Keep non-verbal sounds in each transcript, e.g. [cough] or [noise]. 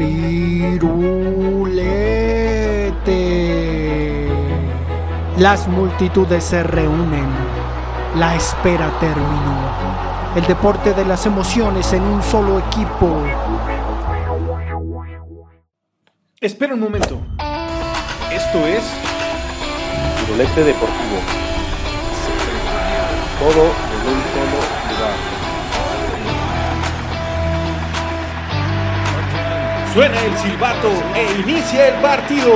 Firulete. Las multitudes se reúnen. La espera terminó. El deporte de las emociones en un solo equipo. Espera un momento. Esto es Firulete Deportivo. Todo en un solo lugar. Suena el silbato e inicia el partido.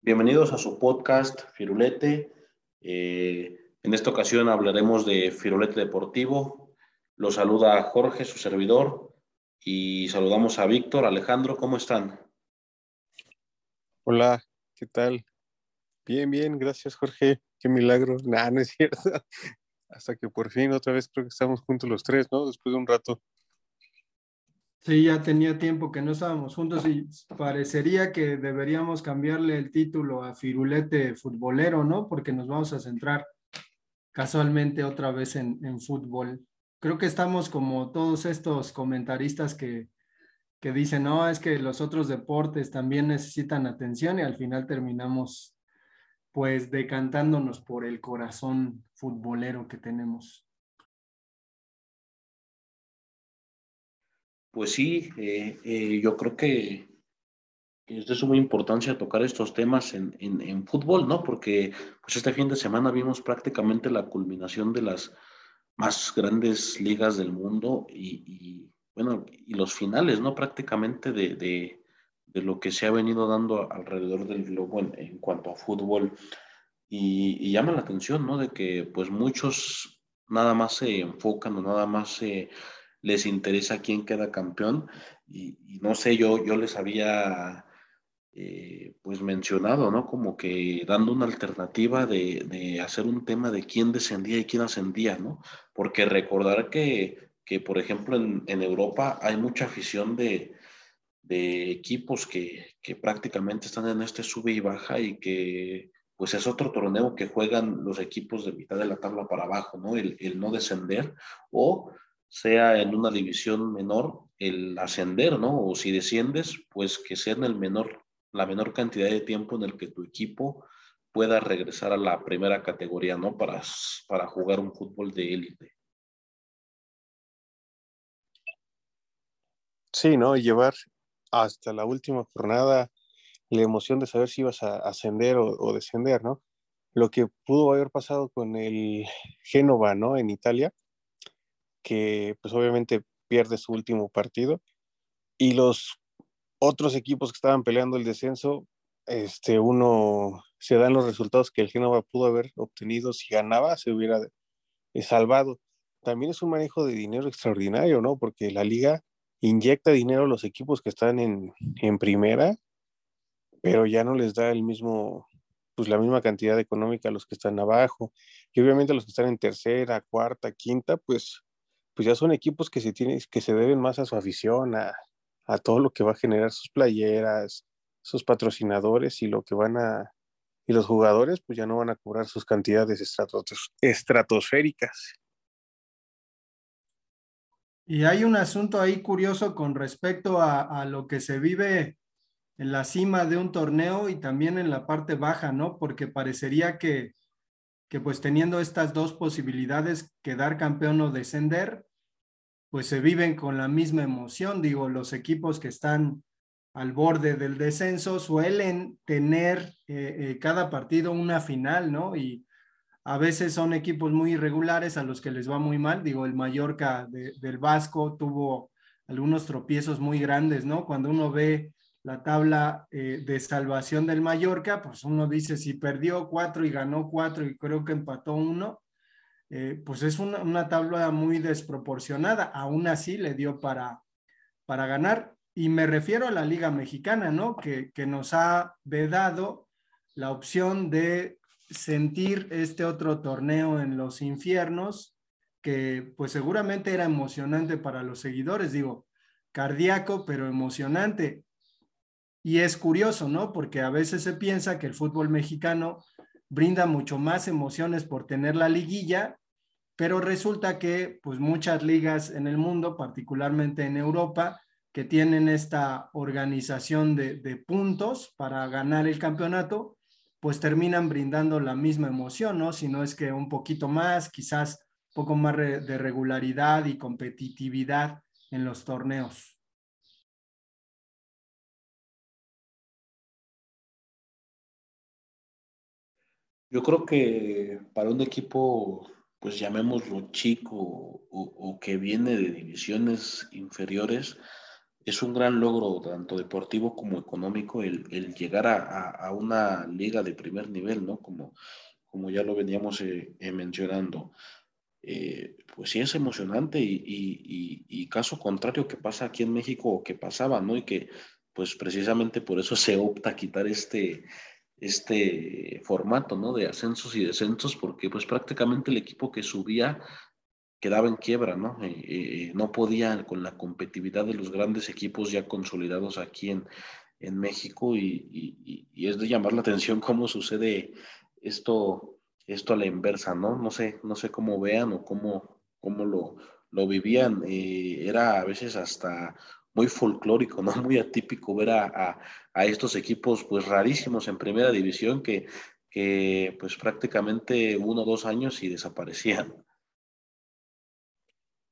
Bienvenidos a su podcast Firulete. Eh, en esta ocasión hablaremos de Firulete Deportivo. Los saluda Jorge, su servidor, y saludamos a Víctor, Alejandro, ¿cómo están? Hola, ¿qué tal? Bien, bien, gracias Jorge, qué milagro. [laughs] Nah, no es cierto. Hasta que por fin otra vez creo que estamos juntos los tres, ¿no? Después de un rato. Sí, ya tenía tiempo que no estábamos juntos y parecería que deberíamos cambiarle el título a Firulete Futbolero, ¿no? Porque nos vamos a centrar casualmente otra vez en, en fútbol. Creo que estamos como todos estos comentaristas que, que dicen, no, es que los otros deportes también necesitan atención y al final terminamos pues decantándonos por el corazón futbolero que tenemos. Pues sí, eh, eh, yo creo que es de suma importancia tocar estos temas en, en, en, fútbol, ¿no? Porque pues este fin de semana vimos prácticamente la culminación de las más grandes ligas del mundo y, bueno, y los finales, ¿no? Prácticamente de, de, lo que se ha venido dando alrededor del globo en, cuanto a fútbol. Y, y, llama la atención, ¿no? De que pues muchos nada más se enfocan o nada más se les interesa quién queda campeón. Y, y no sé, yo, yo les había eh, pues mencionado, ¿no? Como que dando una alternativa de, de, hacer un tema de quién descendía y quién ascendía, ¿no? Porque recordar que, que por ejemplo, en, en, Europa hay mucha afición de, de equipos que, que, prácticamente están en este sube y baja y que pues es otro torneo que juegan los equipos de mitad de la tabla para abajo, ¿no? El, el no descender o sea en una división menor el ascender, ¿no? O si desciendes, pues que sea en el menor, la menor cantidad de tiempo en el que tu equipo pueda regresar a la primera categoría, ¿no? Para, para jugar un fútbol de élite. Sí, ¿no? Llevar hasta la última jornada la emoción de saber si ibas a ascender o, descender, ¿no? Lo que pudo haber pasado con el Génova, ¿no? En Italia, que pues obviamente pierde su último partido y los otros equipos que estaban peleando el descenso, este, uno se dan los resultados que el Génova pudo haber obtenido si ganaba, se hubiera salvado. También es un manejo de dinero extraordinario, ¿no? Porque la liga inyecta dinero a los equipos que están en, en primera, pero ya no les da el mismo, pues la misma cantidad económica a los que están abajo. Y obviamente los que están en tercera, cuarta, quinta, pues pues ya son equipos que se tienen, que se deben más a su afición, a, a, todo lo que va a generar sus playeras, sus patrocinadores y lo que van a, y los jugadores pues ya no van a cobrar sus cantidades estratos, estratosféricas. Y hay un asunto ahí curioso con respecto a, lo que se vive en la cima de un torneo y también en la parte baja, ¿no? Porque parecería que, que pues teniendo estas dos posibilidades, quedar campeón o descender, pues se viven con la misma emoción. Digo, los equipos que están al borde del descenso suelen tener eh, eh, cada partido una final, ¿no? Y a veces son equipos muy irregulares a los que les va muy mal. Digo, el Mallorca de, del Vasco tuvo algunos tropiezos muy grandes, ¿no? Cuando uno ve la tabla eh, de salvación del Mallorca, pues uno dice si perdió cuatro y ganó cuatro y creo que empató uno, eh, pues es una, una, tabla muy desproporcionada. Aún así le dio para, para ganar. Y me refiero a la Liga Mexicana, ¿no? Que, que nos ha vedado la opción de sentir este otro torneo en los infiernos, que pues seguramente era emocionante para los seguidores, digo, cardíaco, pero emocionante. Y es curioso, ¿no? Porque a veces se piensa que el fútbol mexicano brinda mucho más emociones por tener la liguilla, pero resulta que pues muchas ligas en el mundo, particularmente en Europa, que tienen esta organización de, de puntos para ganar el campeonato, pues terminan brindando la misma emoción, ¿no? Si no es que un poquito más, quizás poco más de regularidad y competitividad en los torneos. Yo creo que para un equipo, pues llamémoslo chico o, que viene de divisiones inferiores, es un gran logro tanto deportivo como económico el, llegar a, una liga de primer nivel, ¿no? Como, como ya lo veníamos eh, eh, mencionando. Eh, pues sí es emocionante y, y, caso contrario que pasa aquí en México o que pasaba, ¿no? Y que pues precisamente por eso [laughs] se opta a quitar este, este formato, ¿no? De ascensos y descensos, porque pues prácticamente el equipo que subía quedaba en quiebra, ¿no? No podía con la competitividad de los grandes equipos ya consolidados aquí en, en México y, es de llamar la atención cómo sucede esto, esto a la inversa, ¿no? No sé, no sé cómo vean o cómo, cómo lo, lo vivían. Eh, era a veces hasta muy folclórico, ¿no? [laughs] Muy atípico ver a, estos equipos pues rarísimos en primera división que, que pues prácticamente uno o dos años y desaparecían.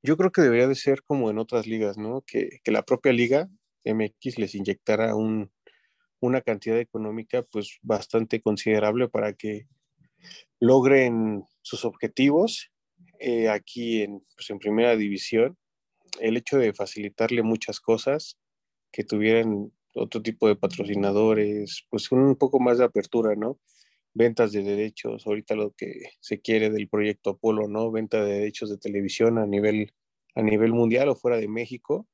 Yo creo que debería de ser como en otras ligas, ¿no? Que, la propia liga MX les inyectara un, una cantidad económica pues bastante considerable para que logren sus objetivos eh, aquí en, pues, en primera división el hecho de facilitarle muchas cosas, que tuvieran otro tipo de patrocinadores, pues un poco más de apertura, ¿no? Ventas de derechos, ahorita lo que se quiere del proyecto Apolo, ¿no? Venta de derechos de televisión a nivel, a nivel mundial o fuera de México,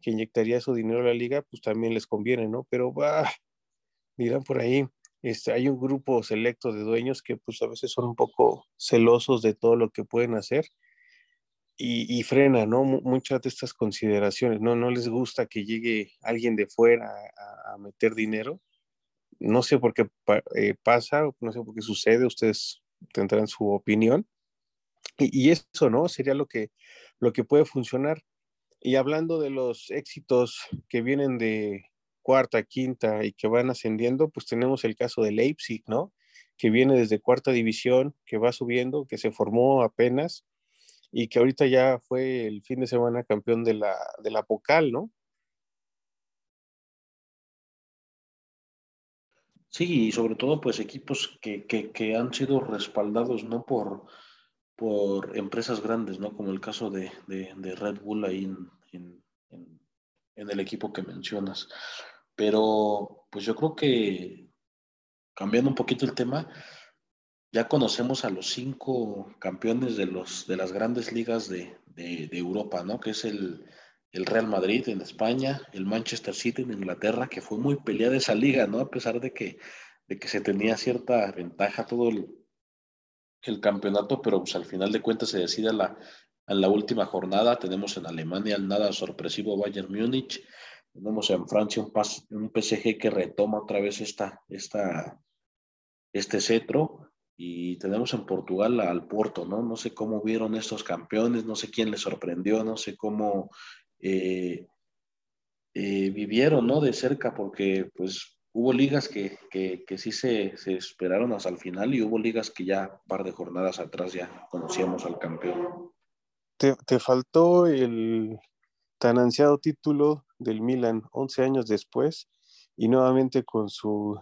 que inyectaría su dinero a la liga, pues también les conviene, ¿no? Pero va, [laughs] dirán por ahí, este, hay un grupo selecto de dueños que pues a veces son un poco celosos de todo lo que pueden hacer y, frena, ¿no? Muchas de estas consideraciones, ¿no? No les gusta que llegue alguien de fuera a, meter dinero. No sé por qué eh, pasa, no sé por qué sucede, ustedes tendrán su opinión. Y, eso, ¿no? Sería lo que, lo que puede funcionar. Y hablando de los éxitos que vienen de cuarta, quinta y que van ascendiendo, pues tenemos el caso de Leipzig, ¿no? Que viene desde cuarta división, que va subiendo, que se formó apenas y que ahorita ya fue el fin de semana campeón de la, de la Pocal, ¿no? Sí, y sobre todo pues equipos que, que, han sido respaldados no por, por empresas grandes, ¿no? Como el caso de, de, Red Bull ahí en, en, en, el equipo que mencionas. Pero pues yo creo que cambiando un poquito el tema, ya conocemos a los cinco campeones de, los, de las grandes ligas de, Europa, ¿no? Que es el, Real Madrid en España, el Manchester City en Inglaterra, que fue muy peleada esa liga, ¿no? A pesar de que, de que se tenía cierta ventaja todo el, campeonato, pero pues al final de cuentas se decide la, en la última jornada. Tenemos en Alemania el nada sorpresivo Bayern Múnich, tenemos en Francia un, un PSG que retoma otra vez esta, esta, este cetro y tenemos en Portugal al Porto, ¿no? No sé cómo vieron estos campeones, no sé quién les sorprendió, no sé cómo eh, eh, vivieron, ¿no? De cerca, porque pues hubo ligas que, que, sí se, se, esperaron hasta el final y hubo ligas que ya un par de jornadas atrás ya conocíamos al campeón. Te, te faltó el tan ansiado título del Milan 11 años después y nuevamente con su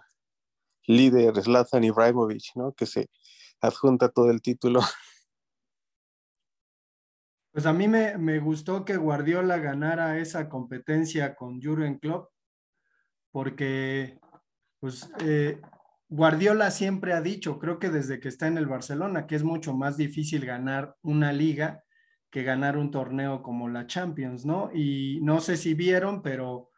líder Zlatan Ibrahimovic, ¿no? Que se adjunta todo el título. [laughs] Pues a mí me, me gustó que Guardiola ganara esa competencia con Jurgen Klopp, porque pues eh, Guardiola siempre ha dicho, creo que desde que está en el Barcelona, que es mucho más difícil ganar una liga que ganar un torneo como la Champions, ¿no? Y no sé si vieron, pero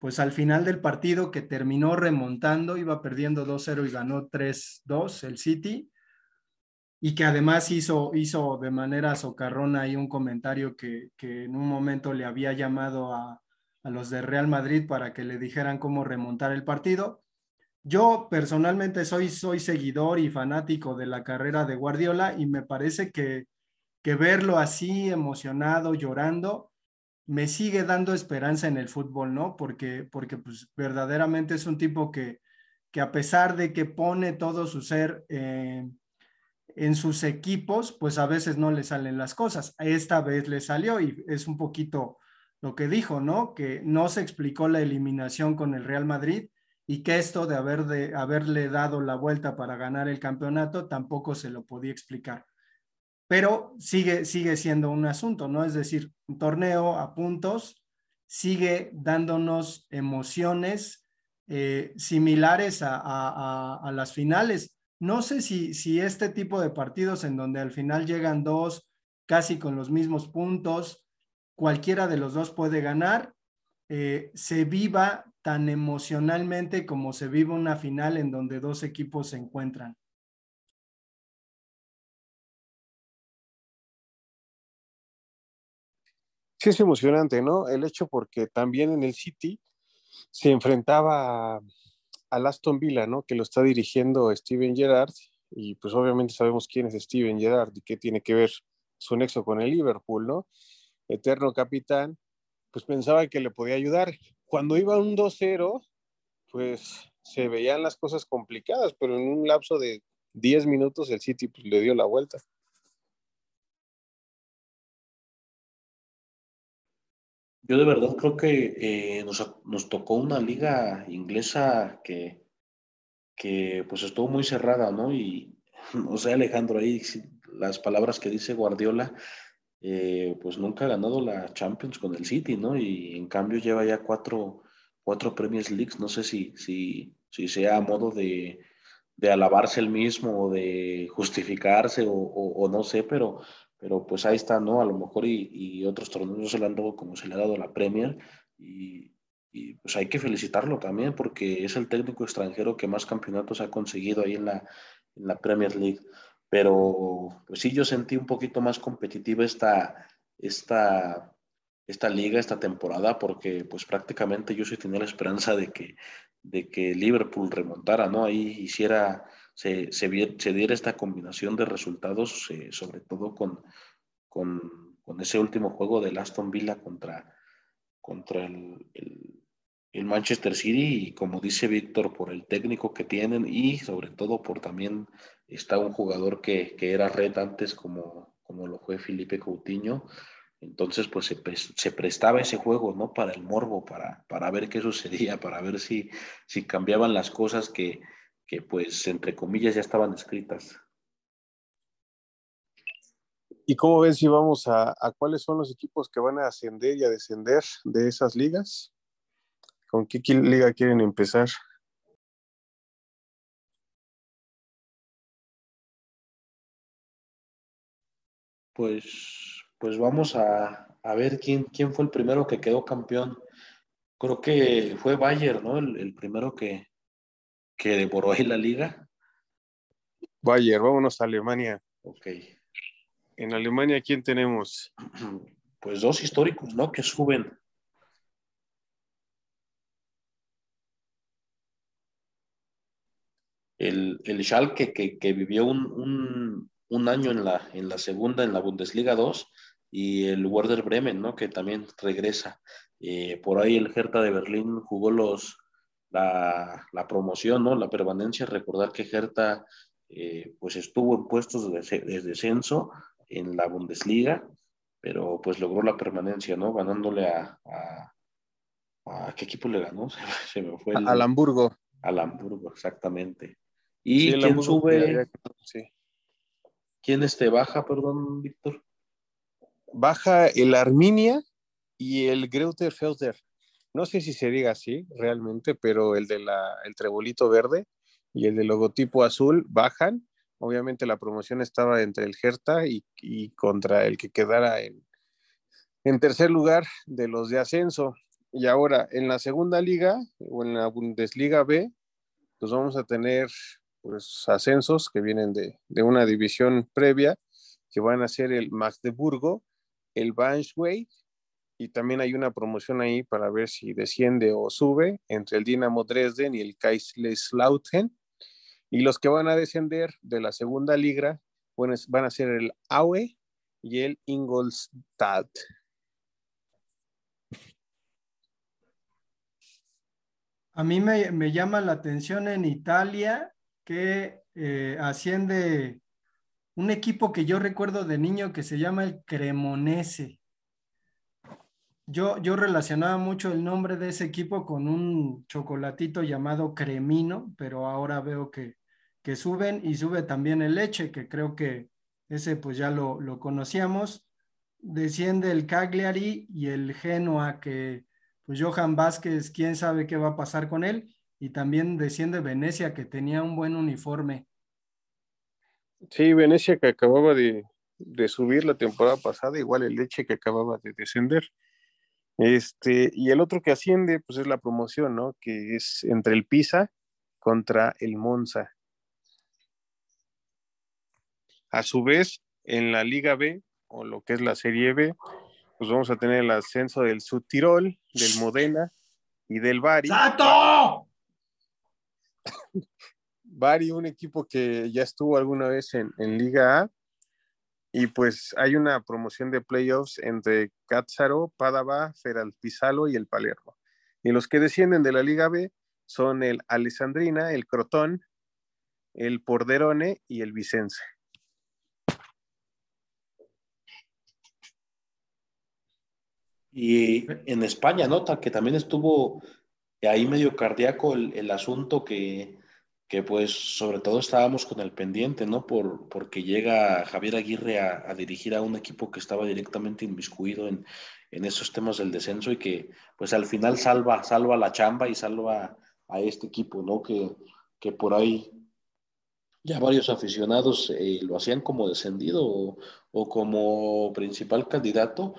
pues al final del partido que terminó remontando, iba perdiendo 2-0 y ganó 3-2 el City, y que además hizo, hizo de manera socarrona ahí un comentario que, en un momento le había llamado a, a, los de Real Madrid para que le dijeran cómo remontar el partido. yo personalmente soy, soy seguidor y fanático de la carrera de Guardiola y me parece que, que verlo así emocionado, llorando, me sigue dando esperanza en el fútbol, ¿no? Porque, porque pues verdaderamente es un tipo que, que a pesar de que pone todo su ser en sus equipos, pues a veces no le salen las cosas. Esta vez le salió y es un poquito lo que dijo, ¿no? Que no se explicó la eliminación con el Real Madrid y que esto de, haber de haberle dado la vuelta para ganar el campeonato tampoco se lo podía explicar pero sigue, sigue siendo un asunto, ¿no? Es decir, un torneo a puntos sigue dándonos emociones eh, similares a, las finales. No sé si, si este tipo de partidos en donde al final llegan dos casi con los mismos puntos, cualquiera de los dos puede ganar, eh, se viva tan emocionalmente como se vive una final en donde dos equipos se encuentran. Sí, es emocionante, ¿no? El hecho porque también en el City se enfrentaba al Aston Villa, ¿no? Que lo está dirigiendo Steven Gerrard y pues obviamente sabemos quién es Steven Gerrard y qué tiene que ver su nexo con el Liverpool, ¿no? Eterno capitán, pues pensaba que le podía ayudar. Cuando iba un 2-0, pues se veían las cosas complicadas, pero en un lapso de 10 minutos el City pues, le dio la vuelta. Yo de verdad creo que eh, nos, tocó una liga inglesa que, que pues estuvo muy cerrada, ¿no? Y, [laughs] o sea, Alejandro, ahí las palabras que dice Guardiola, eh, pues nunca ha ganado la Champions con el City, ¿no? Y en cambio lleva ya cuatro, cuatro Premier Leagues, no sé si, si, si sea a modo de, de alabarse el mismo o de justificarse o, o no sé, pero pero pues ahí está, ¿no? A lo mejor y, otros torneos se le han dado como se le ha dado a la Premier y, pues hay que felicitarlo también porque es el técnico extranjero que más campeonatos ha conseguido ahí en la, en la Premier League. Pero pues sí, yo sentí un poquito más competitiva esta, esta, esta liga, esta temporada, porque pues prácticamente yo sí tenía la esperanza de que, de que Liverpool remontara, ¿no? Ahí hiciera se, se, diera esta combinación de resultados, eh, sobre todo con, con, con, ese último juego del Aston Villa contra, contra el, el, Manchester City y como dice Víctor, por el técnico que tienen y sobre todo por también está un jugador que, que era red antes como, como lo fue Felipe Coutinho. Entonces, pues se, se, prestaba ese juego, ¿no? Para el morbo, para, para ver qué sucedía, [laughs] para ver si, si cambiaban las cosas que, que pues entre comillas ya estaban escritas. ¿Y cómo ven si vamos a, cuáles son los equipos que van a ascender y a descender de esas ligas? ¿Con qué liga quieren empezar? Pues, pues vamos a, ver quién, quién fue el primero que quedó campeón. Creo que fue Bayer, ¿no? el primero que, que devoró ahí la liga? Bayer, vámonos a Alemania. Ok. En Alemania, ¿quién tenemos? [clears throat] Pues dos históricos, ¿no? Que suben. El, el Schalke que, que vivió un, un, año en la, en la segunda, en la Bundesliga 2, y el Werder Bremen, ¿no? Que también regresa. Eh, por ahí el Hertha de Berlín jugó los, la, promoción, ¿no? La permanencia, recordar que Hertha eh, pues estuvo en puestos de, descenso en la Bundesliga, pero pues logró la permanencia, ¿no? Ganándole a, a, ¿qué equipo le ganó? [laughs] Se, me fue. al Hamburgo. Al Hamburgo, exactamente. ¿Y quién sube? ¿Quién este baja, perdón, Víctor? Baja el Arminia y el Greuter Felder no sé si se diga así realmente, pero el de la, el trebolito verde y el del logotipo azul bajan. Obviamente la promoción estaba entre el Hertha y, y contra el que quedara en, en tercer lugar de los de ascenso. Y ahora en la segunda liga o en la Bundesliga B, pues vamos a tener pues ascensos que vienen de, de una división previa, que van a ser el Magdeburgo, el Braunschweig y también hay una promoción ahí para ver si desciende o sube entre el Dinamo Dresden y el Kaiserslautern. Y los que van a descender de la segunda liga van a ser el Aue y el Ingolstadt. A mí me, llama la atención en Italia que eh, asciende un equipo que yo recuerdo de niño que se llama el Cremonese. Yo, yo relacionaba mucho el nombre de ese equipo con un chocolatito llamado Cremino, pero ahora veo que, que suben y sube también el leche, que creo que ese pues ya lo, lo conocíamos. Desciende el Cagliari y el Genoa, que pues Johan Vázquez, quién sabe qué va a pasar con él. Y también desciende Venecia, que tenía un buen uniforme. Sí, Venecia que acababa de, de subir la temporada pasada, igual el Leche que acababa de descender. Este, y el otro que asciende, pues es la promoción, ¿no? Que es entre el Pisa contra el Monza. A su vez, en la Liga B, o lo que es la Serie B, pues vamos a tener el ascenso del Tirol, del Modena y del Bari. ¡Sato! Bari, un equipo que ya estuvo alguna vez en, en Liga A, y pues hay una promoción de playoffs entre Cátzaro, Padova, Feralpizalo y el Palermo. Y los que descienden de la Liga B son el Alessandrina, el Crotón, el Porderone y el Vicense. Y en España, nota que también estuvo ahí medio cardíaco el asunto que que pues sobre todo estábamos con el pendiente, ¿no? Por, porque llega Javier Aguirre a, dirigir a un equipo que estaba directamente inmiscuido en, en, esos temas del descenso y que pues al final salva, salva la chamba y salva a este equipo, ¿no? Que, que por ahí ya varios aficionados eh, lo hacían como descendido o, como principal candidato.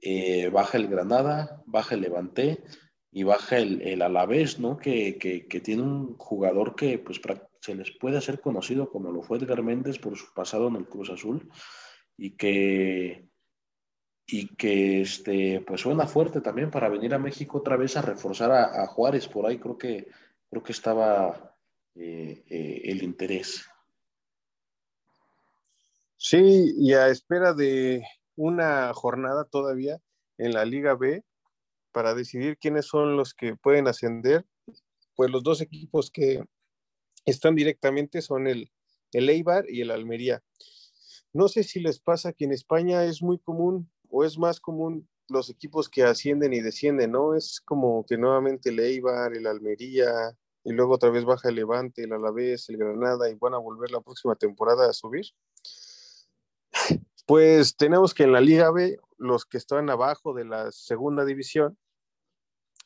Eh, baja el Granada, baja el Levante, y baja el, el Alavés, ¿no? Que, que, tiene un jugador que pues se les puede hacer conocido como lo fue Edgar Méndez por su pasado en el Cruz Azul y que y que este pues suena fuerte también para venir a México otra vez a reforzar a, Juárez por ahí creo que creo que estaba eh, eh, el interés sí y a espera de una jornada todavía en la Liga B para decidir quiénes son los que pueden ascender, pues los dos equipos que están directamente son el, el Eibar y el Almería. No sé si les pasa que en España es muy común o es más común los equipos que ascienden y descienden, ¿no? Es como que nuevamente el Eibar, el Almería, y luego otra vez baja el Levante, el Alavés, el Granada, y van a volver la próxima temporada a subir. Pues tenemos que en la Liga B, los que están abajo de la segunda división,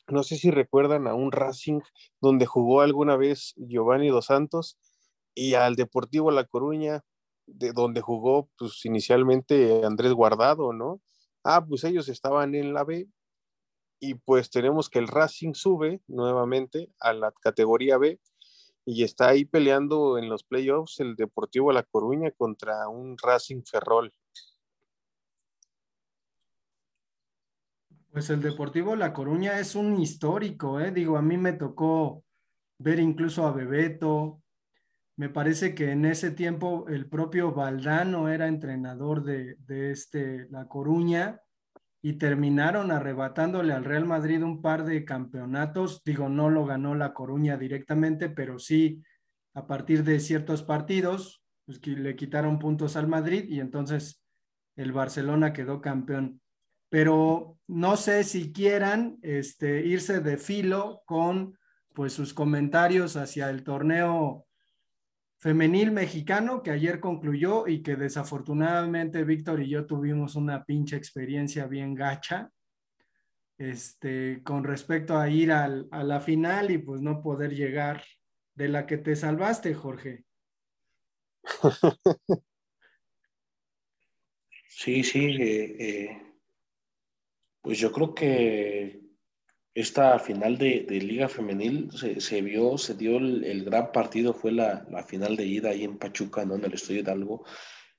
no sé si recuerdan a un Racing donde jugó alguna vez Giovanni Dos Santos y al Deportivo La Coruña, de donde jugó pues inicialmente Andrés Guardado, ¿no? Ah, pues ellos estaban en la B y pues tenemos que el Racing sube nuevamente a la categoría B y está ahí peleando en los playoffs el Deportivo La Coruña contra un Racing Ferrol. Pues el Deportivo La Coruña es un histórico, ¿eh? Digo, a mí me tocó ver incluso a Bebeto. Me parece que en ese tiempo el propio Valdano era entrenador de, de este La Coruña y terminaron arrebatándole al Real Madrid un par de campeonatos. Digo, no lo ganó La Coruña directamente, pero sí a partir de ciertos partidos, pues que le quitaron puntos al Madrid y entonces el Barcelona quedó campeón pero no sé si quieran este, irse de filo con pues sus comentarios hacia el torneo femenil mexicano que ayer concluyó y que desafortunadamente Víctor y yo tuvimos una pinche experiencia bien gacha este, con respecto a ir a la final y pues no poder llegar de la que te salvaste, Jorge. [laughs] Sí, sí, eh, eh, pues yo creo que esta final de, Liga Femenil se, vio, se dio el, gran partido, fue la, final de ida ahí en Pachuca, ¿no? En el Estadio Hidalgo,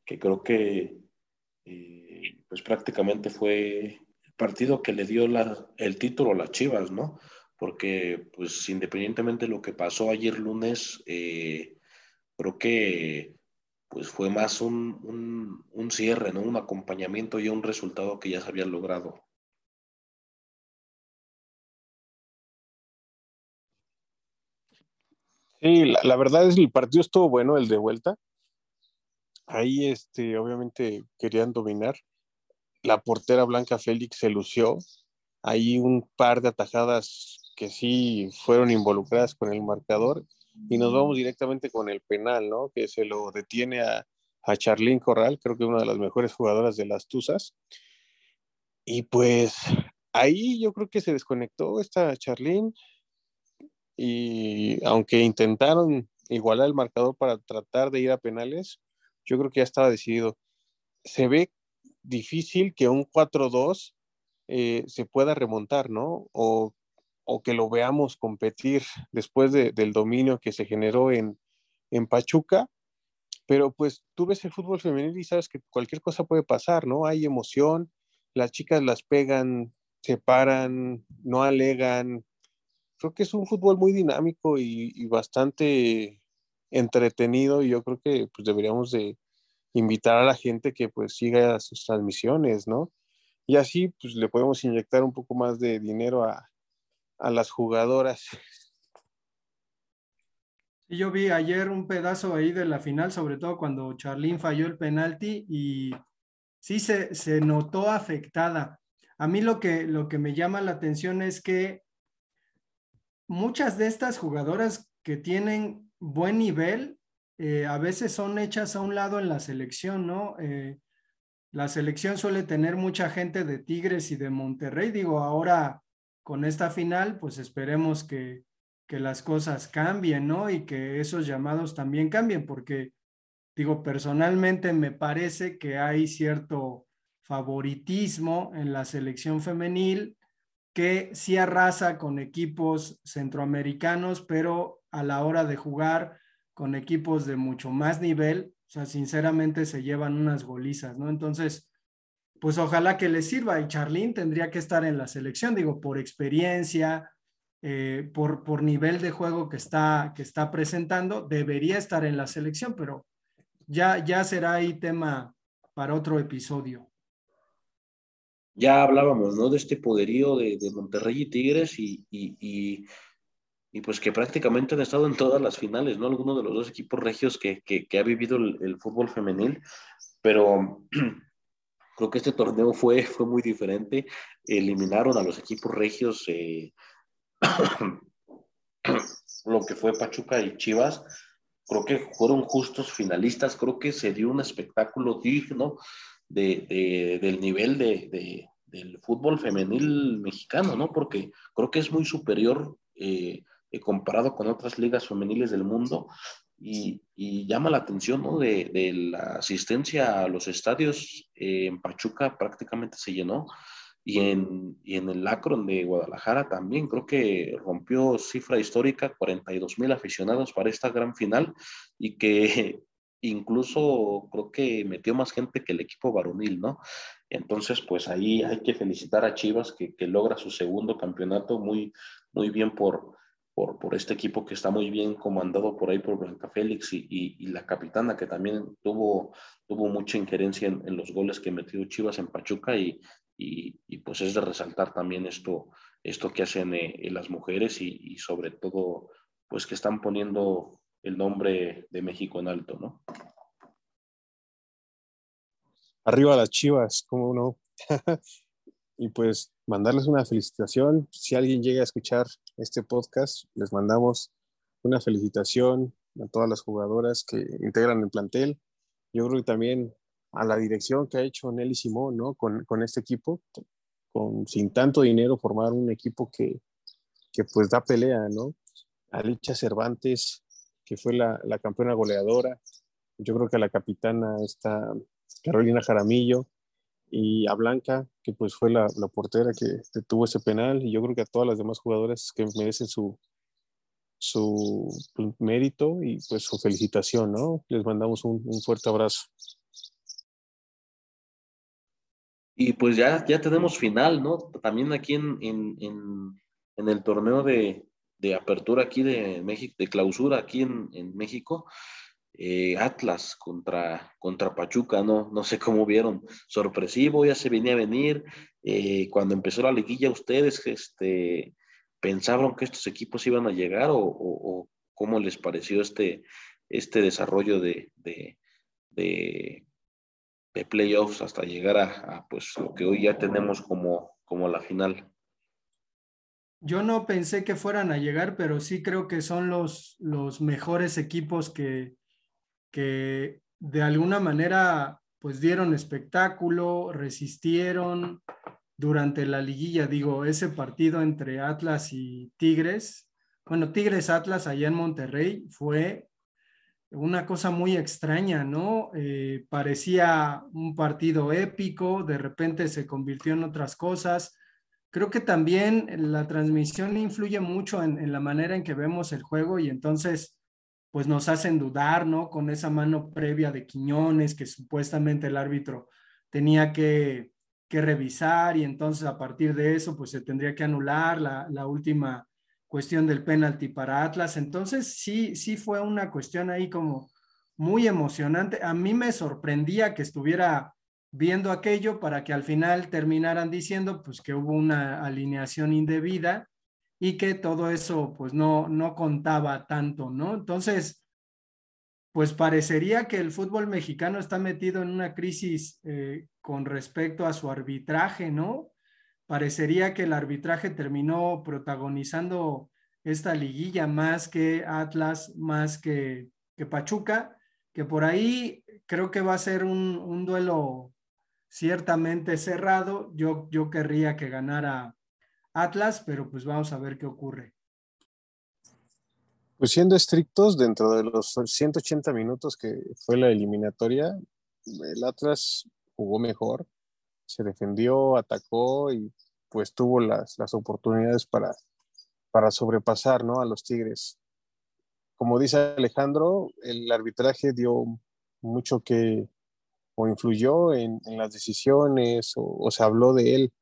que creo que eh, pues prácticamente fue partido que le dio el título a las Chivas, ¿no? Porque, pues, independientemente de lo que pasó ayer lunes, eh, creo que pues fue más un, cierre, ¿no? Un acompañamiento y un resultado que ya se había logrado. Sí, la, verdad es que el partido estuvo bueno, el de vuelta. Ahí, este, obviamente querían dominar. La portera Blanca Félix se lució. Ahí un par de atajadas que sí fueron involucradas con el marcador. Y nos vamos directamente con el penal, ¿no? Que se lo detiene a, a Charlín Corral, creo que una de las mejores jugadoras de las Tuzas. Y pues ahí yo creo que se desconectó esta Charlín, y aunque intentaron igualar el marcador para tratar de ir a penales, yo creo que ya estaba decidido. Se ve difícil que un 4-2 eh, se pueda remontar, ¿no? O, que lo veamos competir después del dominio que se generó en, en Pachuca. Pero pues tú ves el fútbol femenil y sabes que cualquier cosa puede pasar, ¿no? Hay emoción, las chicas las pegan, se paran, no alegan, creo que es un fútbol muy dinámico y, bastante entretenido y yo creo que pues deberíamos de invitar a la gente que pues siga sus transmisiones, ¿no? Y así pues le podemos inyectar un poco más de dinero a, a las jugadoras. Y yo vi ayer un pedazo ahí de la final, sobre todo cuando Charlene falló el penalti y sí se, se notó afectada. A mí lo que, lo que me llama la atención es que muchas de estas jugadoras que tienen buen nivel, eh, a veces son hechas a un lado en la selección, ¿no? Eh, la selección suele tener mucha gente de Tigres y de Monterrey. Digo, ahora con esta final, pues esperemos que, que las cosas cambien, ¿no? Y que esos llamados también cambien, porque, digo, personalmente me parece que hay cierto favoritismo en la selección femenil que sí arrasa con equipos centroamericanos, pero a la hora de jugar con equipos de mucho más nivel, o sea, sinceramente se llevan unas golizas, ¿no? Entonces, pues ojalá que les sirva y Charlín tendría que estar en la selección, digo, por experiencia, eh, por, por nivel de juego que está, que está presentando, debería estar en la selección, pero ya, ya será ahí tema para otro episodio ya hablábamos, ¿no? De este poderío de, Monterrey y Tigres y, y, pues que prácticamente han estado en todas las finales, ¿no? Algunos de los dos equipos regios que, ha vivido el, fútbol femenil, pero [clears throat] creo que este torneo fue, fue muy diferente. Eliminaron a los equipos regios, eh, [clears throat] lo que fue Pachuca y Chivas. Creo que fueron justos finalistas, creo que se dio un espectáculo digno de, del nivel de, del fútbol femenil mexicano, ¿no? Porque creo que es muy superior eh, eh, comparado con otras ligas femeniles del mundo y, llama la atención, ¿no? De, la asistencia a los estadios eh, en Pachuca prácticamente se llenó y en, y en el Akron de Guadalajara también creo que rompió cifra histórica, 42 mil aficionados para esta gran final y que incluso creo que metió más gente que el equipo varonil, ¿no? Entonces, pues ahí hay que felicitar a Chivas que, logra su segundo campeonato muy, muy bien por, por, este equipo que está muy bien comandado por ahí por Blanca Félix y, la capitana que también tuvo, tuvo mucha injerencia en, los goles que metió Chivas en Pachuca y, y, pues es de resaltar también esto, esto que hacen eh, las mujeres y sobre todo pues que están poniendo el nombre de México en alto, ¿no? Arriba las chivas, ¿cómo no? [laughs] y pues mandarles una felicitación. Si alguien llega a escuchar este podcast, les mandamos una felicitación a todas las jugadoras que integran el plantel. Yo creo que también a la dirección que ha hecho Nelly Simón, ¿no? Con, con este equipo, con sin tanto dinero formar un equipo que, que pues da pelea, ¿no? Alicia Cervantes, que fue la, la, campeona goleadora. Yo creo que la capitana está Carolina Jaramillo y a Blanca, que pues fue la, la portera que, tuvo ese penal. Y yo creo que a todas las demás jugadoras que merecen su, su mérito y pues su felicitación, ¿no? Les mandamos un, un fuerte abrazo. Y pues ya, ya tenemos final, ¿no? También aquí en, en, en, el torneo de, de, apertura aquí de México, de clausura aquí en, México, eh, Atlas contra, contra Pachuca, ¿no? No sé cómo vieron. Sorpresivo, ya se venía a venir. Eh, cuando empezó la liguilla, ustedes este, pensaron que estos equipos iban a llegar o, o, cómo les pareció este, este desarrollo de, de, de playoffs hasta llegar a, pues lo que hoy ya tenemos como, como la final. Yo no pensé que fueran a llegar, pero sí creo que son los, los mejores equipos que, que de alguna manera pues dieron espectáculo, resistieron durante la liguilla, digo, ese partido entre Atlas y Tigres, bueno, Tigres Atlas allá en Monterrey fue una cosa muy extraña, ¿no? Eh, parecía un partido épico, de repente se convirtió en otras cosas. Creo que también la transmisión influye mucho en, la manera en que vemos el juego y entonces, pues nos hacen dudar, ¿no? Con esa mano previa de Quiñones que supuestamente el árbitro tenía que, revisar y entonces a partir de eso, pues se tendría que anular la, la última cuestión del penalti para Atlas. Entonces, sí, sí fue una cuestión ahí como muy emocionante. A mí me sorprendía que estuviera viendo aquello para que al final terminaran diciendo pues que hubo una alineación indebida y que todo eso pues no, no contaba tanto, ¿no? Entonces, pues parecería que el fútbol mexicano está metido en una crisis eh, con respecto a su arbitraje, ¿no? parecería que el arbitraje terminó protagonizando esta liguilla más que Atlas, más que, Pachuca, que por ahí creo que va a ser un, duelo ciertamente cerrado. Yo, yo querría que ganara Atlas, pero pues vamos a ver qué ocurre. Pues siendo estrictos, dentro de los 180 minutos que fue la eliminatoria, el Atlas jugó mejor, se defendió, atacó y pues tuvo las, las oportunidades para, para sobrepasar ¿no? a los Tigres. Como dice Alejandro, el arbitraje dio mucho que o influyó en, en las decisiones o, se habló de él.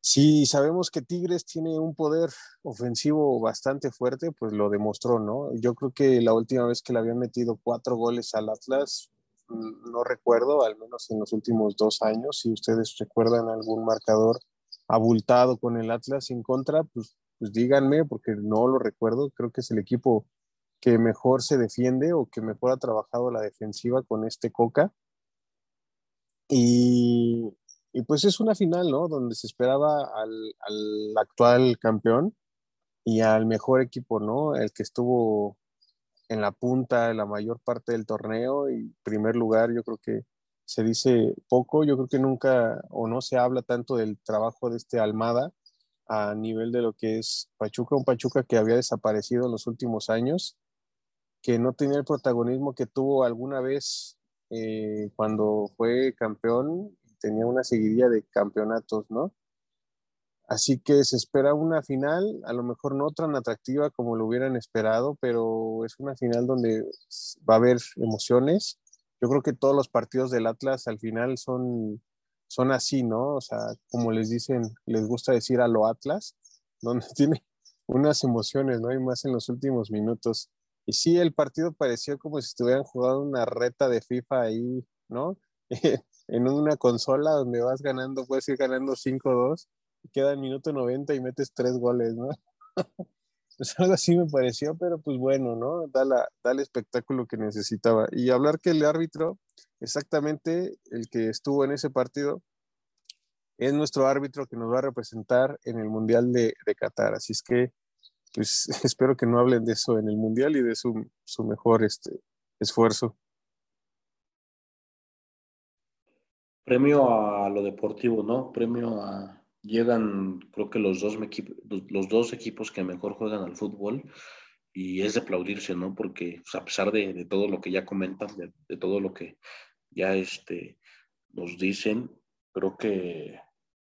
Si sabemos que Tigres tiene un poder ofensivo bastante fuerte, pues lo demostró, ¿no? Yo creo que la última vez que le habían metido cuatro goles al Atlas Mm, no recuerdo, al menos en los últimos dos años, si ustedes recuerdan algún marcador abultado con el Atlas en contra, pues, pues díganme, porque no lo recuerdo, creo que es el equipo que mejor se defiende o que mejor ha trabajado la defensiva con este Coca. Y, pues es una final, ¿no? Donde se esperaba al, al actual campeón y al mejor equipo, ¿no? El que estuvo en la punta de la mayor parte del torneo y primer lugar yo creo que se dice poco, yo creo que nunca o no se habla tanto del trabajo de este Almada a nivel de lo que es Pachuca, un Pachuca que había desaparecido en los últimos años, que no tenía el protagonismo que tuvo alguna vez eh, cuando fue campeón, tenía una seguidilla de campeonatos, ¿no? Así que se espera una final, a lo mejor no tan atractiva como lo hubieran esperado, pero es una final donde va a haber emociones. Yo creo que todos los partidos del Atlas al final son, son así, ¿no? O sea, como les dicen, les gusta decir a lo Atlas, [laughs] donde tiene unas emociones, ¿no? Y más en los últimos minutos. Y sí, el partido pareció como si estuvieran jugando una reta de FIFA ahí, ¿no? [laughs] en una consola donde vas ganando, puedes ir ganando 5-2 queda el minuto 90 y metes tres goles, ¿no? [laughs] pues algo así me pareció, pero pues bueno, ¿no? Da, la, da el espectáculo que necesitaba. Y hablar que el árbitro, exactamente el que estuvo en ese partido, es nuestro árbitro que nos va a representar en el Mundial de, de Qatar. Así es que, pues [laughs] espero que no hablen de eso en el Mundial y de su, su mejor este, esfuerzo. Premio a lo deportivo, ¿no? Premio a, llegan, creo que los dos, los dos equipos que mejor juegan al fútbol y es de aplaudirse, ¿no? Porque pues, a pesar de, todo lo que ya comentan, de, todo lo que ya este, nos dicen, creo que,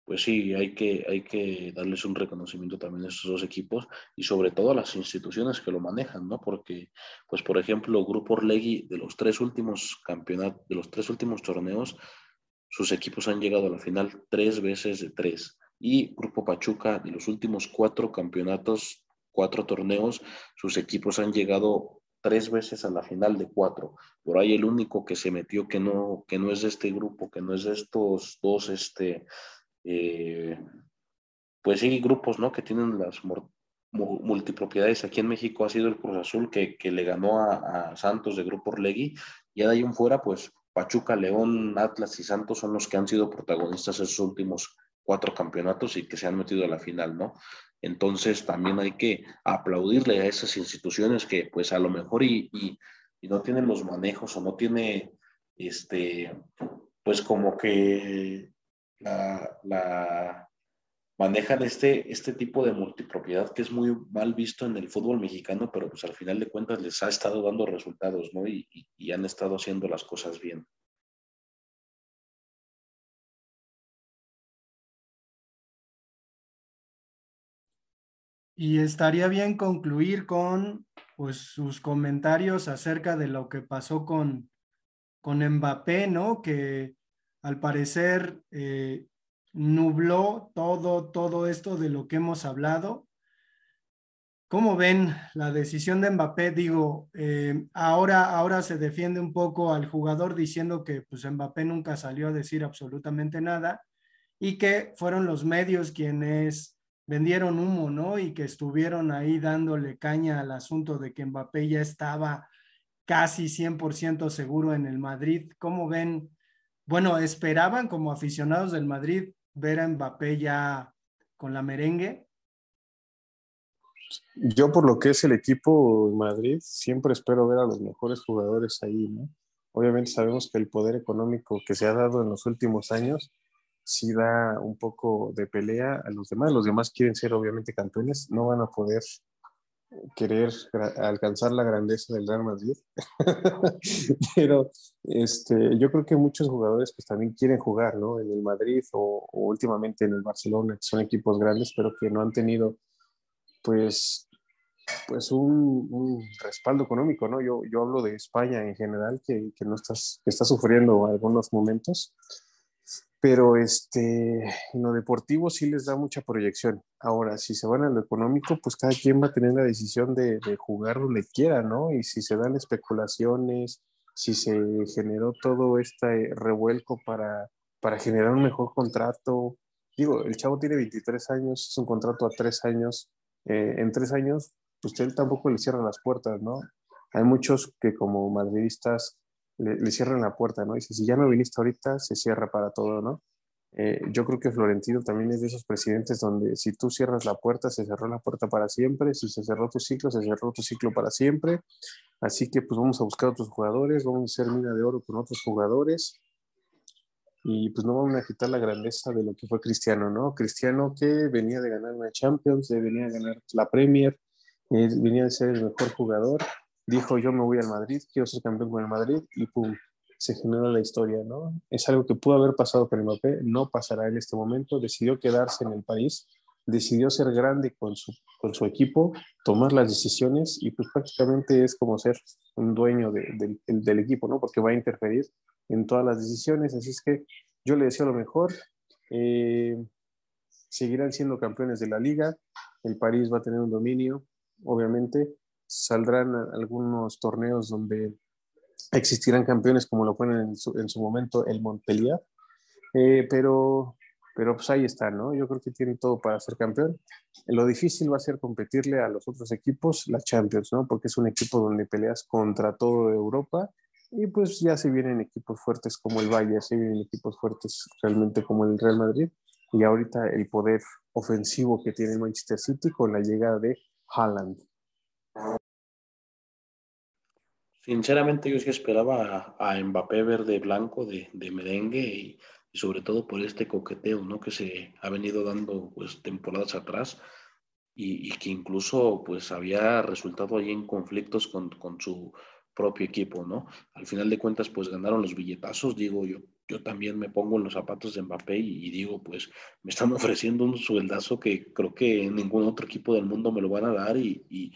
pues sí, hay que, hay que darles un reconocimiento también a estos dos equipos y sobre todo a las instituciones que lo manejan, ¿no? Porque, pues por ejemplo, Grupo Orlegui de los tres últimos campeonatos, de los tres últimos torneos, sus equipos han llegado a la final tres veces de tres. Y Grupo Pachuca, de los últimos cuatro campeonatos, cuatro torneos, sus equipos han llegado tres veces a la final de cuatro. Por ahí el único que se metió que no, que no es de este grupo, que no es de estos dos, este, eh, pues sí, grupos, ¿no? Que tienen las multipropiedades aquí en México ha sido el Cruz Azul que, que le ganó a, Santos de Grupo Orlegui. Y de ahí en fuera, pues Pachuca, León, Atlas y Santos son los que han sido protagonistas esos últimos cuatro campeonatos y que se han metido a la final, ¿no? Entonces también hay que aplaudirle a esas instituciones que pues a lo mejor y, y, no tienen los manejos o no tiene, este, pues como que la, manejan este, este tipo de multipropiedad que es muy mal visto en el fútbol mexicano, pero pues al final de cuentas les ha estado dando resultados, ¿no? Y, y han estado haciendo las cosas bien. Y estaría bien concluir con pues, sus comentarios acerca de lo que pasó con, con Mbappé, ¿no? Que al parecer eh, nubló todo, todo esto de lo que hemos hablado. ¿Cómo ven la decisión de Mbappé? Digo, eh, ahora, ahora se defiende un poco al jugador diciendo que pues, Mbappé nunca salió a decir absolutamente nada y que fueron los medios quienes vendieron humo, ¿no? Y que estuvieron ahí dándole caña al asunto de que Mbappé ya estaba casi 100% seguro en el Madrid. ¿Cómo ven? Bueno, esperaban como aficionados del Madrid ver a Mbappé ya con la merengue. Yo por lo que es el equipo Madrid, siempre espero ver a los mejores jugadores ahí, ¿no? Obviamente sabemos que el poder económico que se ha dado en los últimos años sí da un poco de pelea a los demás. Los demás quieren ser obviamente campeones, no van a poder querer alcanzar la grandeza del Real Madrid. [laughs] Pero este, yo creo que muchos jugadores pues también quieren jugar, ¿no? En el Madrid o, últimamente en el Barcelona, que son equipos grandes, pero que no han tenido pues, pues un, respaldo económico, ¿no? Yo, yo hablo de España en general, que, que no estás, que está sufriendo algunos momentos pero este, en lo deportivo sí les da mucha proyección. Ahora, si se van a lo económico, pues cada quien va a tener la decisión de, jugar donde quiera, ¿no? Y si se dan especulaciones, si se generó todo este revuelco para, para generar un mejor contrato. Digo, el chavo tiene 23 años, es un contrato a tres años. Eh, en tres años, pues él tampoco le cierra las puertas, ¿no? Hay muchos que como madridistas le, cierran la puerta, ¿no? Dice, si ya no viniste ahorita, se cierra para todo, ¿no? Eh, yo creo que Florentino también es de esos presidentes donde si tú cierras la puerta, se cerró la puerta para siempre, si se cerró tu ciclo, se cerró tu ciclo para siempre. Así que pues vamos a buscar otros jugadores, vamos a hacer mina de oro con otros jugadores y pues no vamos a quitar la grandeza de lo que fue Cristiano, ¿no? Cristiano que venía de ganar una Champions, venía de ganar la Premier, eh, venía de ser el mejor jugador dijo yo me voy al Madrid, quiero ser campeón con el Madrid y pum, se generó la historia, ¿no? Es algo que pudo haber pasado con Mbappé, no pasará en este momento, decidió quedarse en el país, decidió ser grande con su, con su equipo, tomar las decisiones y pues prácticamente es como ser un dueño del equipo, ¿no? Porque va a interferir en todas las decisiones, así es que yo le deseo lo mejor. Eh, seguirán siendo campeones de la liga, el París va a tener un dominio, obviamente, saldrán algunos torneos donde existirán campeones como lo ponen en su, en su momento el Montpellier, eh, pero, pero pues ahí está, ¿no? Yo creo que tiene todo para ser campeón. Lo difícil va a ser competirle a los otros equipos, la Champions, ¿no? Porque es un equipo donde peleas contra todo Europa y pues ya se vienen equipos fuertes como el Bayern, se vienen equipos fuertes realmente como el Real Madrid y ahorita el poder ofensivo que tiene Manchester City con la llegada de Haaland. Sinceramente yo sí esperaba a, Mbappé verde blanco de, merengue y, sobre todo por este coqueteo ¿no? que se ha venido dando pues, temporadas atrás y, que incluso pues había resultado ahí en conflictos con, su propio equipo, ¿no? Al final de cuentas pues ganaron los billetazos, digo yo, yo también me pongo en los zapatos de Mbappé y, digo pues me están [laughs] ofreciendo un sueldazo que creo que ningún otro equipo del mundo me lo van a dar y, y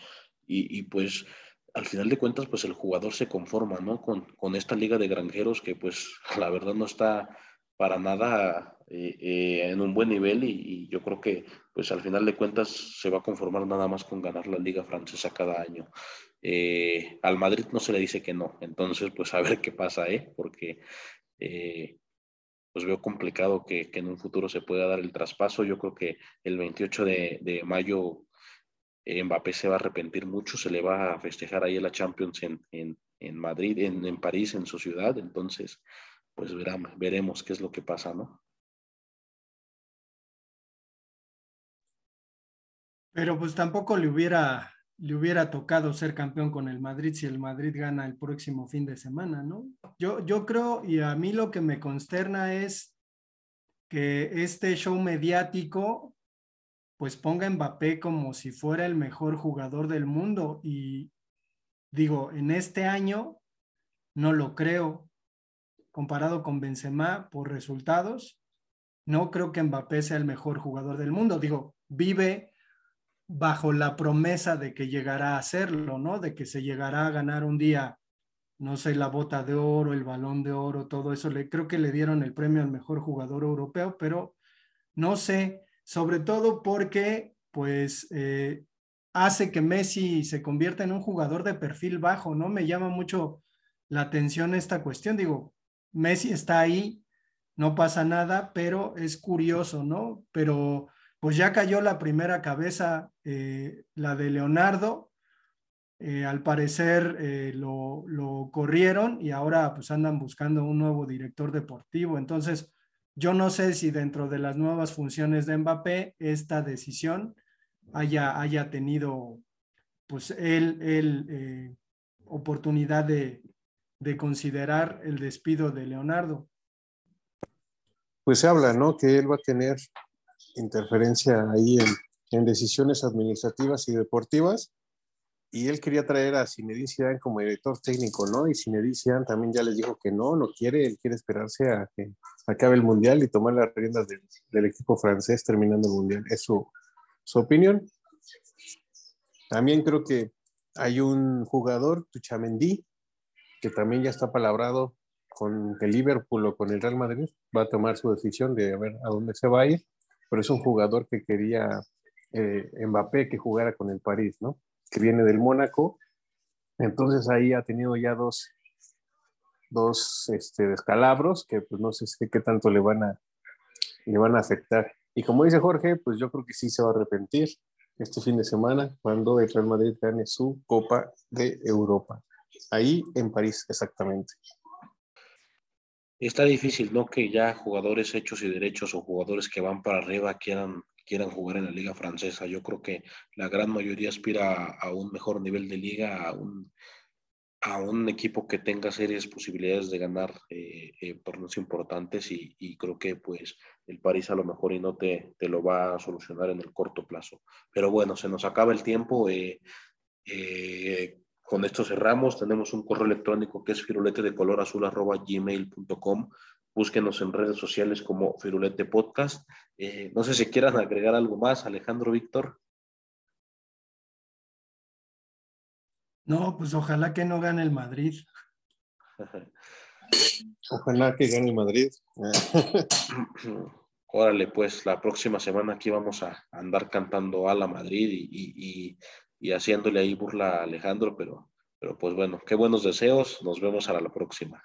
pues al final de cuentas, pues el jugador se conforma, ¿no? Con, con, esta liga de granjeros que, pues, [laughs] la verdad no está para nada eh, eh, en un buen nivel y, yo creo que pues al final de cuentas se va a conformar nada más con ganar la liga francesa cada año. Eh, al Madrid no se le dice que no, entonces pues a ver qué pasa, ¿eh? porque pues veo complicado que, en un futuro se pueda dar el traspaso. Yo creo que el 28 de, de mayo Mbappé se va a arrepentir mucho, se le va a festejar ahí la Champions en, en, en Madrid, en, en, París, en su ciudad, entonces pues veramos, veremos qué es lo que pasa, ¿no? Pero pues tampoco le hubiera, le hubiera tocado ser campeón con el Madrid si el Madrid gana el próximo fin de semana, ¿no? Yo, yo creo, y a mí lo que me consterna es que este show mediático pues ponga a Mbappé como si fuera el mejor jugador del mundo y digo, en este año no lo creo comparado con Benzema por resultados, no creo que Mbappé sea el mejor jugador del mundo. Digo, vive bajo la promesa de que llegará a hacerlo, ¿no? De que se llegará a ganar un día, no sé, la bota de oro, el balón de oro, todo eso. Le, creo que le dieron el premio al mejor jugador europeo, pero no sé, sobre todo porque, pues, eh, hace que Messi se convierta en un jugador de perfil bajo, ¿no? Me llama mucho la atención esta cuestión. Digo, Messi está ahí, no pasa nada, pero es curioso, ¿no? Pero pues ya cayó la primera cabeza, eh, la de Leonardo. Eh, al parecer lo, lo, corrieron y ahora pues andan buscando un nuevo director deportivo. Entonces, yo no sé si dentro de las nuevas funciones de Mbappé esta decisión haya, haya tenido pues él, él oportunidad de, de considerar el despido de Leonardo. Pues se habla, ¿no? Que él va a tener interferencia ahí en, decisiones administrativas y deportivas. Y él quería traer a Zinedine Zidane como director técnico, ¿no? Y Zinedine Zidane también ya les dijo que no, no quiere, él quiere esperarse a que acabe el Mundial y tomar las riendas del, equipo francés terminando el Mundial. Es su, opinión. También creo que hay un jugador, Tuchamendi, que también ya está palabrado con el Liverpool o con el Real Madrid, va a tomar su decisión de ver a dónde se va a ir pero es un jugador que quería eh, Mbappé que jugara con el París, ¿no? Que viene del Mónaco. Entonces ahí ha tenido ya dos, dos este, descalabros que pues no sé qué tanto le van, a, le van a afectar. Y como dice Jorge, pues yo creo que sí se va a arrepentir este fin de semana cuando el Real Madrid gane su Copa de Europa. Ahí en París, exactamente está difícil, ¿no? Que ya jugadores hechos y derechos o jugadores que van para arriba quieran, quieran jugar en la liga francesa. Yo creo que la gran mayoría aspira a, un mejor nivel de liga, a un, a un equipo que tenga serias posibilidades de ganar eh, eh, torneos importantes y, creo que pues el París a lo mejor y no te, te, lo va a solucionar en el corto plazo. Pero bueno, se nos acaba el tiempo. Eh, con esto cerramos. Tenemos un correo electrónico que es firulete de color azul gmail.com. Búsquenos en redes sociales como Firulete Podcast. Eh, no sé si quieran agregar algo más, Alejandro Víctor. No, pues ojalá que no gane el Madrid. [laughs] ojalá que gane el Madrid. [laughs] Órale, pues la próxima semana aquí vamos a andar cantando a la Madrid y y haciéndole ahí burla a Alejandro, pero, pero pues bueno, qué buenos deseos, nos vemos a la próxima.